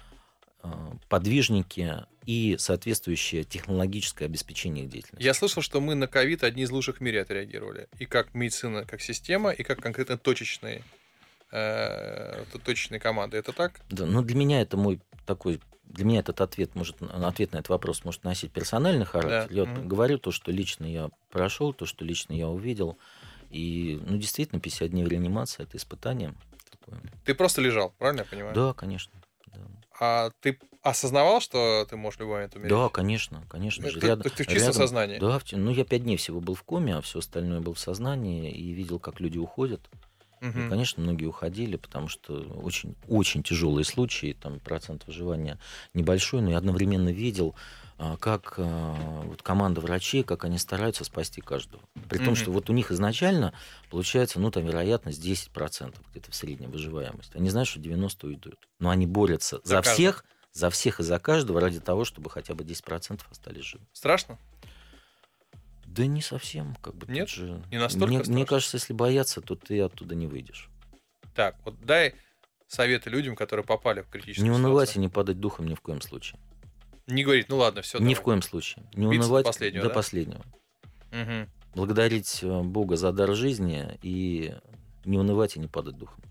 C: подвижники и соответствующее технологическое обеспечение их деятельности.
B: Я слышал, что мы на ковид одни из лучших в мире отреагировали. И как медицина, как система, и как конкретно точечные э, точечной команды. Это так?
C: Да, ну для меня это мой такой для меня этот ответ может, ответ на этот вопрос может носить персональный характер. Да. Я mm-hmm. говорю то, что лично я прошел, то, что лично я увидел. И, ну, действительно, 50 дней в реанимации это испытание. Такое.
B: Ты просто лежал, правильно я понимаю?
C: Да, конечно. Да.
B: А ты осознавал, что ты можешь в любой момент умереть?
C: Да, конечно, конечно.
B: Ты, рядом, ты в чистом рядом, сознании?
C: Да, в, ну я пять дней всего был в коме, а все остальное был в сознании и видел, как люди уходят. Угу. И, конечно, многие уходили, потому что очень, очень тяжелые случаи, там процент выживания небольшой, но я одновременно видел, как а, вот команда врачей, как они стараются спасти каждого. При том, что вот у них изначально получается, ну, там, вероятность 10% где-то в среднем выживаемость. Они знают, что 90 уйдут. Но они борются за, за всех, за всех и за каждого ради того, чтобы хотя бы 10% остались живы.
B: Страшно?
C: Да не совсем. Как бы
B: Нет?
C: Же...
B: Не настолько мне,
C: мне кажется, если бояться, то ты оттуда не выйдешь.
B: Так, вот дай советы людям, которые попали в критическую
C: Не унывать ситуацию. и не падать духом ни в коем случае.
B: Не говорить, ну ладно, все.
C: Ни давай. в коем случае. Не
B: Биться
C: унывать
B: до последнего.
C: До
B: да?
C: последнего.
B: Угу.
C: Благодарить э, Бога за дар жизни и не унывать и не падать духом.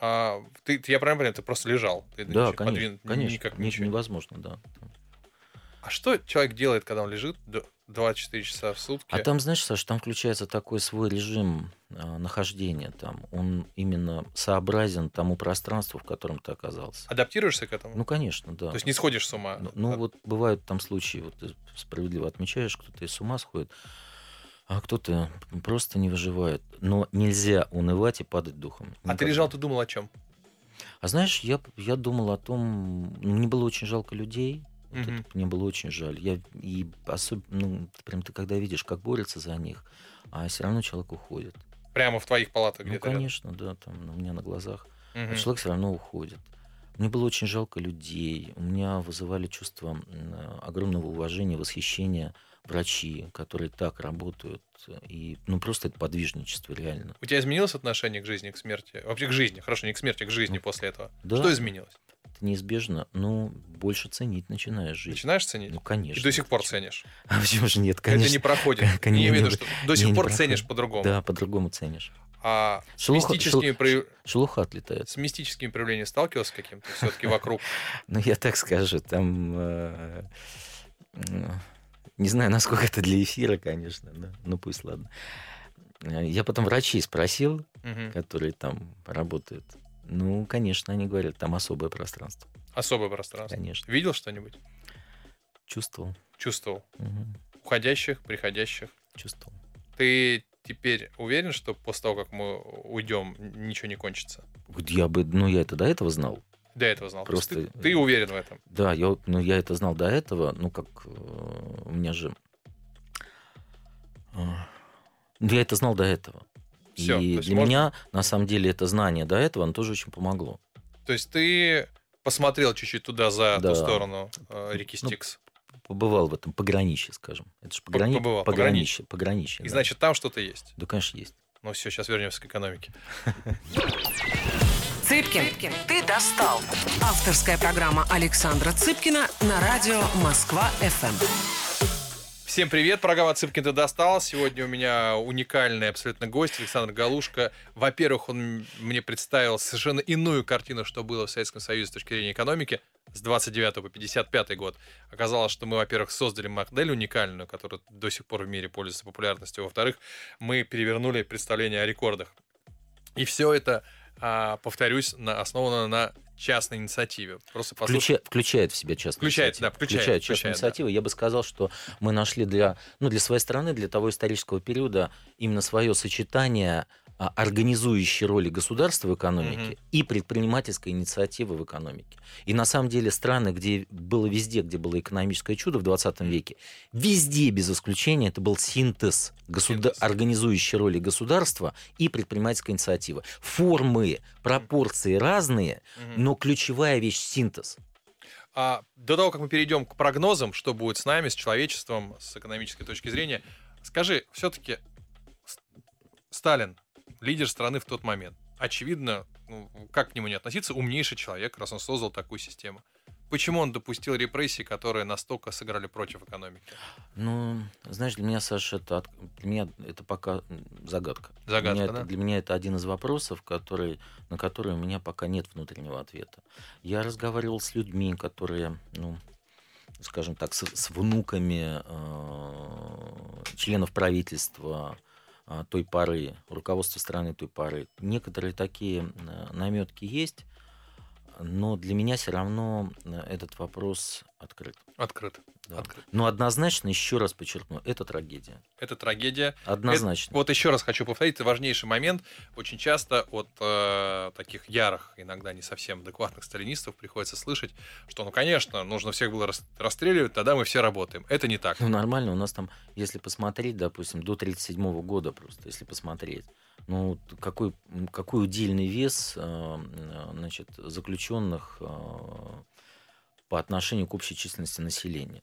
B: А ты, я правильно понимаю, ты просто лежал? Ты
C: да, конечно, подвин... конечно. Никак ничего. невозможно, да.
B: А что человек делает, когда он лежит 24 часа в сутки?
C: А там, знаешь, Саша, там включается такой свой режим э, нахождения. Там он именно сообразен тому пространству, в котором ты оказался.
B: Адаптируешься к этому?
C: Ну, конечно, да.
B: То есть не сходишь с ума?
C: Ну, ну вот бывают там случаи, вот ты справедливо отмечаешь, кто-то и с ума сходит, а кто-то просто не выживает. Но нельзя унывать и падать духом.
B: Никогда. А ты лежал, ты думал о чем?
C: А знаешь, я, я думал о том, ну, мне было очень жалко людей, вот mm-hmm. это мне было очень жаль. Я и особенно, ну, прям ты когда видишь, как борются за них, а все равно человек уходит.
B: Прямо в твоих палатах
C: ну,
B: где-то?
C: Конечно, рядом? да, там у меня на глазах. Mm-hmm. А человек все равно уходит. Мне было очень жалко людей. У меня вызывали чувство огромного уважения, восхищения врачи, которые так работают. И, ну, просто это подвижничество, реально.
B: У тебя изменилось отношение к жизни, к смерти? Вообще к жизни, хорошо, не к смерти, а к жизни ну, после этого. Да. Что изменилось?
C: Это неизбежно. Ну, больше ценить начинаешь жизнь.
B: Начинаешь ценить?
C: Ну, конечно.
B: И до сих пор ценишь?
C: А почему же нет, конечно.
B: Это не проходит. Конечно, не имею в виду, что до сих пор ценишь по-другому.
C: Да, по-другому ценишь.
B: А Шелуха, с мистическими шел, прояв...
C: Шелуха отлетает.
B: С мистическими проявлениями сталкивался каким-то все-таки вокруг?
C: Ну, я так скажу, там... Э, не знаю, насколько это для эфира, конечно, да. Ну, пусть, ладно. Я потом врачей спросил, которые там работают. Ну, конечно, они говорят, там особое пространство.
B: Особое пространство?
C: Конечно.
B: Видел что-нибудь?
C: Чувствовал.
B: Чувствовал. Угу. Уходящих, приходящих?
C: Чувствовал.
B: Ты теперь уверен, что после того, как мы уйдем, ничего не кончится?
C: Я бы, ну, я это до этого знал.
B: До этого знал. Просто ты, ты уверен в этом?
C: Да, я, ну, я это знал до этого. Ну, как э, у меня же... Э, я это знал до этого. Все, и для можно... меня, на самом деле, это знание до этого, оно тоже очень помогло.
B: То есть ты посмотрел чуть-чуть туда, за да. ту сторону э, реки ну, Стикс?
C: Ну, побывал в этом пограничье, скажем. Это же пограни... побывал, пограничье. пограничье.
B: И да. значит, там что-то есть?
C: Да, конечно, есть.
B: Ну все, сейчас вернемся к экономике.
A: Цыпкин, ты достал. Авторская программа Александра Цыпкина на радио Москва-ФМ.
B: Всем привет, программа Цыпкин ты достал. Сегодня у меня уникальный абсолютно гость Александр Галушка. Во-первых, он мне представил совершенно иную картину, что было в Советском Союзе с точки зрения экономики с 29 по 55 год. Оказалось, что мы, во-первых, создали модель уникальную, которая до сих пор в мире пользуется популярностью. Во-вторых, мы перевернули представление о рекордах. И все это а, повторюсь, на, основана на частной инициативе.
C: Просто. Включа, включает в себя частную
B: включает,
C: инициативу.
B: Да, включает, включает
C: частную инициативу. Да. Я бы сказал, что мы нашли для, ну, для своей страны, для того исторического периода именно свое сочетание организующей роли государства в экономике угу. и предпринимательской инициативы в экономике. И на самом деле страны, где было везде, где было экономическое чудо в 20 веке, везде без исключения это был синтез, государ... организующей роли государства и предпринимательской инициативы. Формы, пропорции разные, угу. но ключевая вещь синтез.
B: А до того, как мы перейдем к прогнозам, что будет с нами, с человечеством, с экономической точки зрения, скажи, все-таки Сталин лидер страны в тот момент. Очевидно, ну, как к нему не относиться, умнейший человек, раз он создал такую систему. почему он допустил репрессии, которые настолько сыграли против экономики?
C: Ну, знаешь, для меня, Саша, это, для меня это пока загадка.
B: Загадка,
C: для меня,
B: да?
C: это, для меня это один из вопросов, который, на который у меня пока нет внутреннего ответа. Я разговаривал с людьми, которые, ну, скажем так, с, с внуками э, членов правительства э, той поры, руководства страны той поры. Некоторые такие наметки есть, но для меня все равно э, этот вопрос открыт.
B: Открыт.
C: Да. Но однозначно, еще раз подчеркну, это трагедия.
B: Это трагедия.
C: Однозначно.
B: Это, вот еще раз хочу повторить, это важнейший момент. Очень часто от э, таких ярых, иногда не совсем адекватных сталинистов приходится слышать, что, ну, конечно, нужно всех было расстреливать, тогда мы все работаем. Это не так.
C: Ну, нормально. У нас там, если посмотреть, допустим, до 1937 года просто, если посмотреть, ну, какой, какой удельный вес э, значит, заключенных э, по отношению к общей численности населения.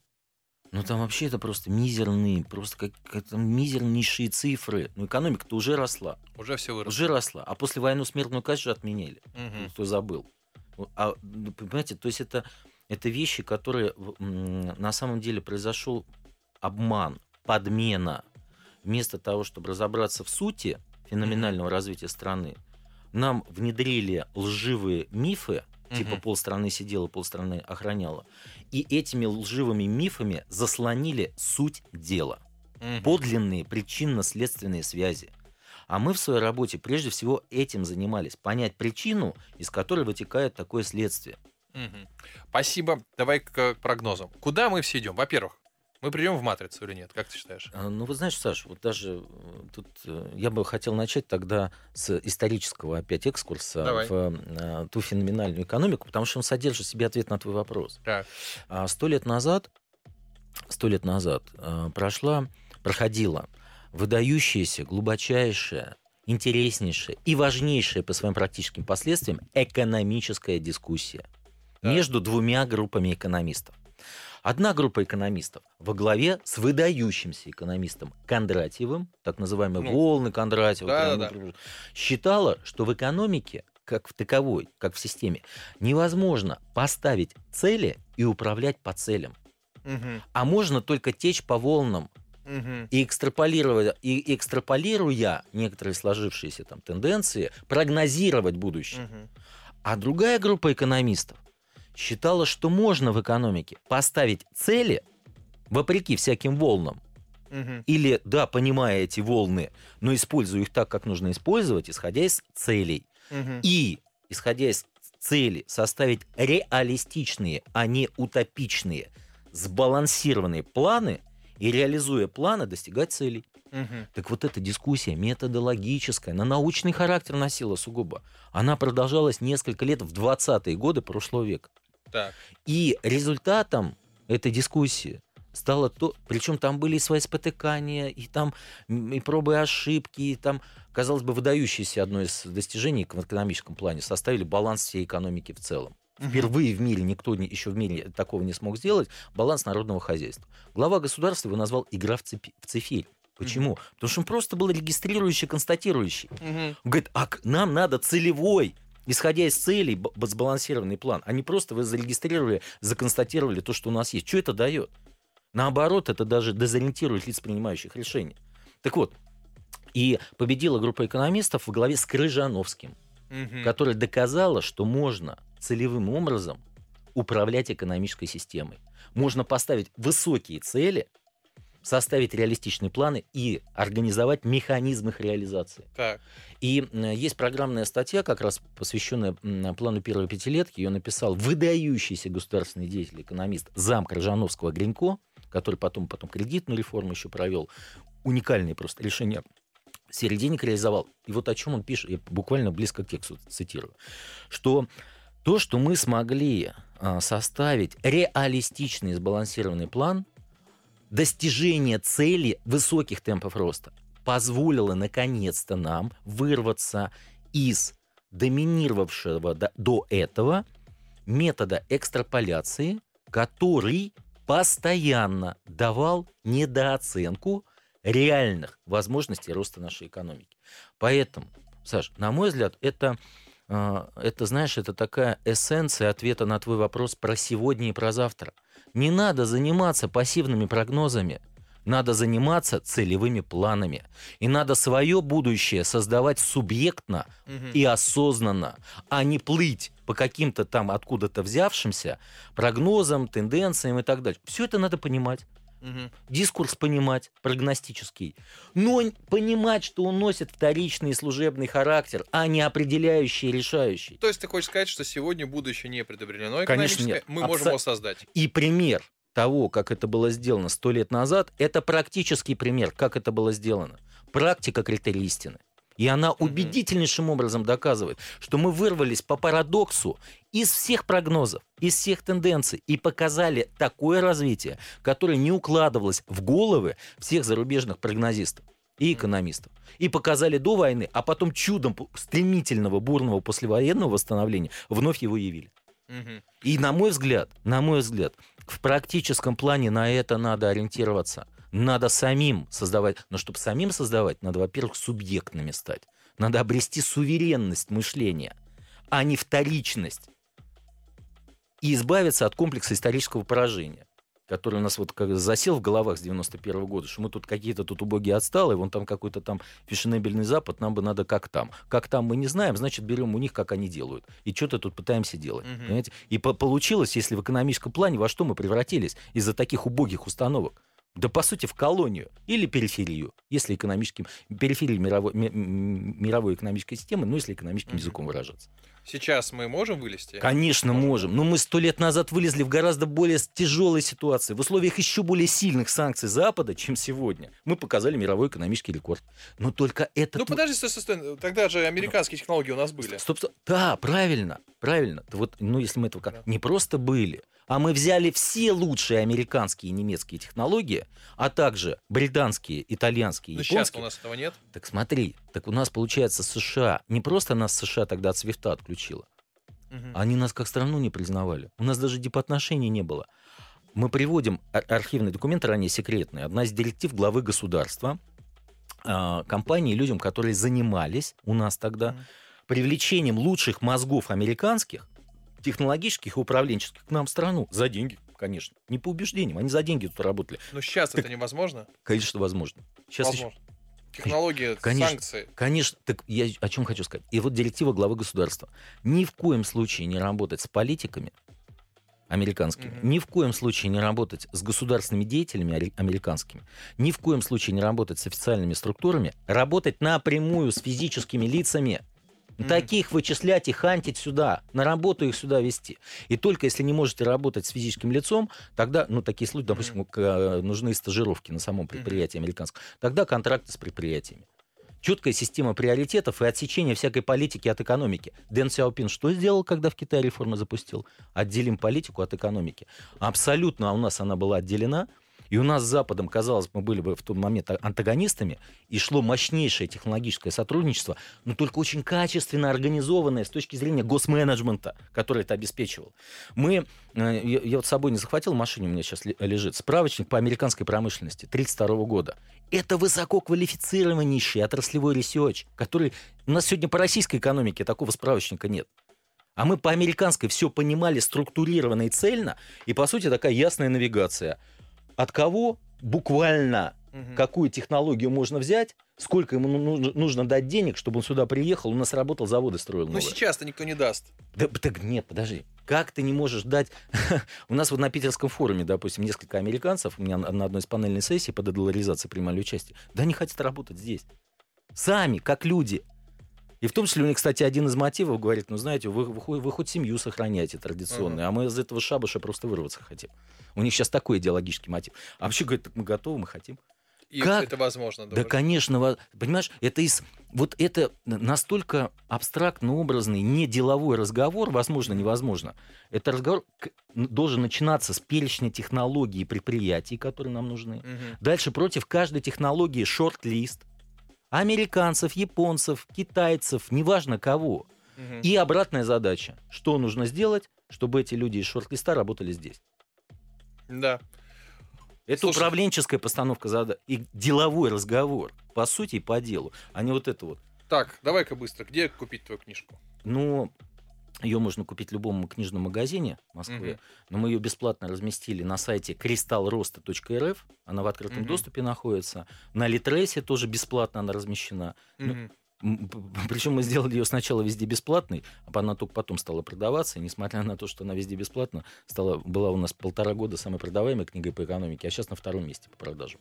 C: Ну, там вообще это просто мизерные, просто как, как мизернейшие цифры. Ну, экономика-то уже росла.
B: Уже все выросло.
C: Уже росла. А после войны смертную казнь же отменили.
B: Угу.
C: Кто забыл. А, понимаете, то есть это, это вещи, которые на самом деле произошел обман, подмена. Вместо того, чтобы разобраться в сути феноменального развития страны, нам внедрили лживые мифы, типа полстраны сидела, полстраны охраняла. И этими лживыми мифами заслонили суть дела.
B: Мгм.
C: Подлинные причинно-следственные связи. А мы в своей работе прежде всего этим занимались. Понять причину, из которой вытекает такое следствие.
B: Мгм. Спасибо. Давай к, к прогнозам. Куда мы все идем? Во-первых, мы придем в матрицу или нет? Как ты считаешь?
C: А, Ну, вы знаешь, Саш, вот даже э, тут э, я бы хотел начать тогда с исторического опять экскурса
B: Давай.
C: в э, ту феноменальную экономику, потому что он содержит в себе ответ на твой вопрос. А Сто лет назад, сто лет назад прошла, проходила выдающаяся, глубочайшая, интереснейшая и важнейшая по своим практическим последствиям экономическая дискуссия
B: Так.
C: между двумя группами экономистов. Одна группа экономистов во главе с выдающимся экономистом Кондратьевым, так называемые
B: Ну,
C: волны Кондратьева,
B: да-да-да.
C: прям, считала, что в экономике, как в таковой, как в системе, невозможно поставить цели и управлять по целям.
B: Мгм.
C: А можно только течь по волнам и экстраполируя, и экстраполируя некоторые сложившиеся там тенденции, прогнозировать будущее.
B: Мгм.
C: А другая группа экономистов считала, что можно в экономике поставить цели, вопреки всяким волнам,
B: Мгм.
C: или, да, понимая эти волны, но используя их так, как нужно использовать, исходя из целей.
B: Мгм.
C: И, исходя из цели, составить реалистичные, а не утопичные, сбалансированные планы и, реализуя планы, достигать целей.
B: Мгм.
C: Так вот эта дискуссия методологическая, на научный характер носила сугубо. Она продолжалась несколько лет в 20-е годы прошлого века.
B: Так.
C: И результатом этой дискуссии стало то, причем там были и свои спотыкания, и там и пробы и ошибки, и там, казалось бы, выдающееся одно из достижений в экономическом плане, составили баланс всей экономики в целом. Впервые в мире, никто не- еще в мире такого не смог сделать, баланс народного хозяйства. Глава государства его назвал «игра в, цепи- в цифель». Почему? Потому что он просто был регистрирующий, констатирующий. Он говорит, а нам надо целевой, исходя из целей, сбалансированный план. А не просто вы зарегистрировали, законстатировали то, что у нас есть. Что это дает? Наоборот, это даже дезориентирует лиц, принимающих решения. Так вот, и победила группа экономистов во главе с Крыжановским,
B: Мгм.
C: которая доказала, что можно целевым образом управлять экономической системой. Можно поставить высокие цели, составить реалистичные планы и организовать механизм их реализации.
B: Так.
C: И э, есть программная статья, как раз посвященная плану первой пятилетки. Ее написал выдающийся государственный деятель, экономист, зам Крыжановского Гринько, который потом, потом кредитную реформу еще провел. Уникальные просто решения денег реализовал. И вот о чем он пишет, я буквально близко к тексту цитирую, что то, что мы смогли а, составить реалистичный сбалансированный план достижения цели высоких темпов роста, позволило наконец-то нам вырваться из доминировавшего до, до этого метода экстраполяции, который постоянно давал недооценку реальных возможностей роста нашей экономики. Поэтому, Саш, на мой взгляд, это а, это, знаешь, это такая эссенция ответа на твой вопрос про сегодня и про завтра. Не надо заниматься пассивными прогнозами. Надо заниматься целевыми планами. И надо свое будущее создавать субъектно угу. и осознанно, а не плыть по каким-то там откуда-то взявшимся прогнозам, тенденциям и так далее. Все это надо понимать. Угу. Дискурс понимать, прогностический. Но понимать, что он носит вторичный и служебный характер, а не определяющий и решающий.
B: То есть ты хочешь сказать, что сегодня будущее не предопределено Конечно, нет. мы Абсо... можем его создать.
C: И пример того, как это было сделано сто лет назад, это практический пример, как это было сделано. Практика критерий истины. И она убедительнейшим образом доказывает, что мы вырвались по парадоксу из всех прогнозов, из всех тенденций и показали такое развитие, которое не укладывалось в головы всех зарубежных прогнозистов и экономистов. И показали до войны, а потом чудом стремительного, бурного послевоенного восстановления вновь его явили. И на мой взгляд, на мой взгляд, в практическом плане на это надо ориентироваться. Надо самим создавать. Но чтобы самим создавать, надо, во-первых, субъектными стать. Надо обрести суверенность мышления, а не вторичность. И избавиться от комплекса исторического поражения который у нас вот как засел в головах с 91 -го года, что мы тут какие-то тут убогие отсталые, вон там какой-то там фешенебельный Запад, нам бы надо как там. Как там мы не знаем, значит, берем у них, как они делают. И что-то тут пытаемся делать. Угу. Понимаете? И по получилось, если в экономическом плане, во что мы превратились из-за таких убогих установок. Да, по сути, в колонию или периферию, если экономическим, периферии мировой, мировой экономической системы, ну, если экономическим mm-hmm. языком выражаться.
B: Сейчас мы можем вылезти?
C: Конечно, можем. можем. Но мы сто лет назад вылезли в гораздо более тяжелой ситуации, в условиях еще более сильных санкций Запада, чем сегодня. Мы показали мировой экономический рекорд. Но только это...
B: Ну, подожди, стой, стой, стой. Тогда же американские технологии у нас были.
C: Стоп, стоп. Да, правильно, правильно. Вот, ну, если мы этого... Да. Не просто были, а мы взяли все лучшие американские и немецкие технологии, а также британские, итальянские, Но японские.
B: сейчас у нас этого нет.
C: Так смотри, так у нас получается США, не просто нас США тогда от свифта отключила, угу. они нас как страну не признавали. У нас даже дипотношений не было. Мы приводим архивные документы, ранее секретные. Одна из директив главы государства э, компании людям, которые занимались у нас тогда угу. привлечением лучших мозгов американских технологических и управленческих к нам в страну за деньги, конечно. Не по убеждениям, они за деньги тут работали.
B: Но сейчас так, это невозможно?
C: Конечно, возможно.
B: Сейчас возможно. Еще... Технологии,
C: конечно,
B: санкции.
C: Конечно, так я о чем хочу сказать. И вот директива главы государства. Ни в коем случае не работать с политиками американскими, mm-hmm. ни в коем случае не работать с государственными деятелями американскими, ни в коем случае не работать с официальными структурами, работать напрямую с физическими лицами. Mm-hmm. Таких вычислять и хантить сюда, на работу их сюда вести. И только если не можете работать с физическим лицом, тогда, ну, такие случаи, допустим, mm-hmm. нужны стажировки на самом предприятии mm-hmm. американском, тогда контракты с предприятиями. Четкая система приоритетов и отсечение всякой политики от экономики. Дэн Сяопин что сделал, когда в Китае реформы запустил? Отделим политику от экономики. Абсолютно у нас она была отделена. И у нас с Западом, казалось, мы были бы в тот момент антагонистами, и шло мощнейшее технологическое сотрудничество, но только очень качественно организованное с точки зрения госменеджмента, который это обеспечивал. Мы, э, я вот с собой не захватил, в машине у меня сейчас лежит, справочник по американской промышленности 1932 года. Это высококвалифицированнейший отраслевой research, который у нас сегодня по российской экономике такого справочника нет. А мы по американской все понимали структурированно и цельно, и, по сути, такая ясная навигация – от кого буквально угу. какую технологию можно взять, сколько ему нужно, нужно дать денег, чтобы он сюда приехал, у нас работал заводы, строил
B: Ну сейчас-то никто не даст.
C: Да, так нет, подожди. Как ты не можешь дать... у нас вот на питерском форуме, допустим, несколько американцев, у меня на одной из панельной сессий по дедоларизации принимали участие, да они хотят работать здесь. Сами, как люди. И в том числе у них, кстати, один из мотивов говорит, ну, знаете, вы, вы, вы хоть семью сохраняете традиционную, uh-huh. а мы из этого шабаша просто вырваться хотим. У них сейчас такой идеологический мотив. А вообще, говорит, мы готовы, мы хотим.
B: И как? это возможно?
C: Думаешь? Да, конечно. Понимаешь, это из... Вот это настолько абстрактно образный, не деловой разговор, возможно, невозможно. Это разговор должен начинаться с перечня технологий и предприятий, которые нам нужны. Угу. Дальше против каждой технологии шорт-лист американцев, японцев, китайцев, неважно кого. Угу. И обратная задача. Что нужно сделать, чтобы эти люди из шорт-листа работали здесь?
B: Да.
C: Это Слушай, управленческая постановка задач и деловой разговор, по сути и по делу, а не вот это вот.
B: Так, давай-ка быстро. Где купить твою книжку?
C: Ну, ее можно купить в любом книжном магазине в Москве,
B: Мгм.
C: но мы ее бесплатно разместили на сайте кристаллроста.рф. Она в открытом
B: Мгм.
C: доступе находится. На Литресе тоже бесплатно она размещена. Ну,
B: Мгм.
C: Причем мы сделали ее сначала везде бесплатной, а она только потом стала продаваться. И несмотря на то, что она везде бесплатна, стала, была у нас полтора года самой продаваемой книгой по экономике, а сейчас на втором месте по продажам.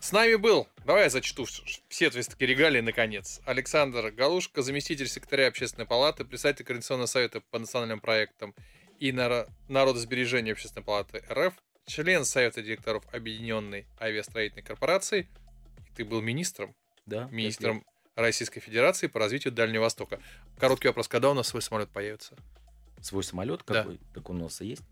B: С нами был, давай я зачту все ответственные регалии наконец. Александр Галушка, заместитель секретаря общественной палаты, председатель Координационного совета по национальным проектам и наро- народосбережения общественной палаты РФ, член совета директоров Объединенной авиастроительной корпорации. Ты был министром,
C: Да,
B: министром Российской Федерации по развитию Дальнего Востока. Короткий вопрос, когда у нас свой самолет появится?
C: Свой самолет
B: Да.
C: какой? Так у нас и есть.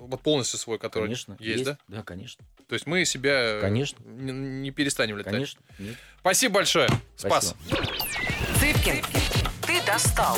B: Вот полностью свой, который
C: Конечно.
B: есть, да?
C: Да, конечно.
B: То есть мы себя э,
C: Конечно.
B: не, не перестанем летать.
C: Конечно. Нет.
B: Спасибо большое. Спас.
C: Спасибо.
A: Цыпкин, ты достал.